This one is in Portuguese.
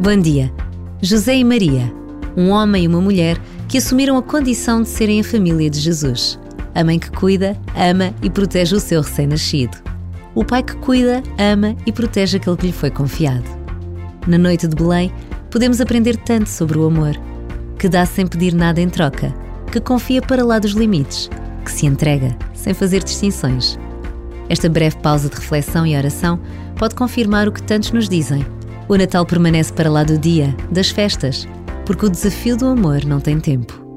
Bom dia. José e Maria, um homem e uma mulher que assumiram a condição de serem a família de Jesus. A mãe que cuida, ama e protege o seu recém-nascido. O pai que cuida, ama e protege aquele que lhe foi confiado. Na noite de Belém, podemos aprender tanto sobre o amor, que dá sem pedir nada em troca, que confia para lá dos limites, que se entrega sem fazer distinções. Esta breve pausa de reflexão e oração pode confirmar o que tantos nos dizem o Natal permanece para lá do dia, das festas, porque o desafio do amor não tem tempo.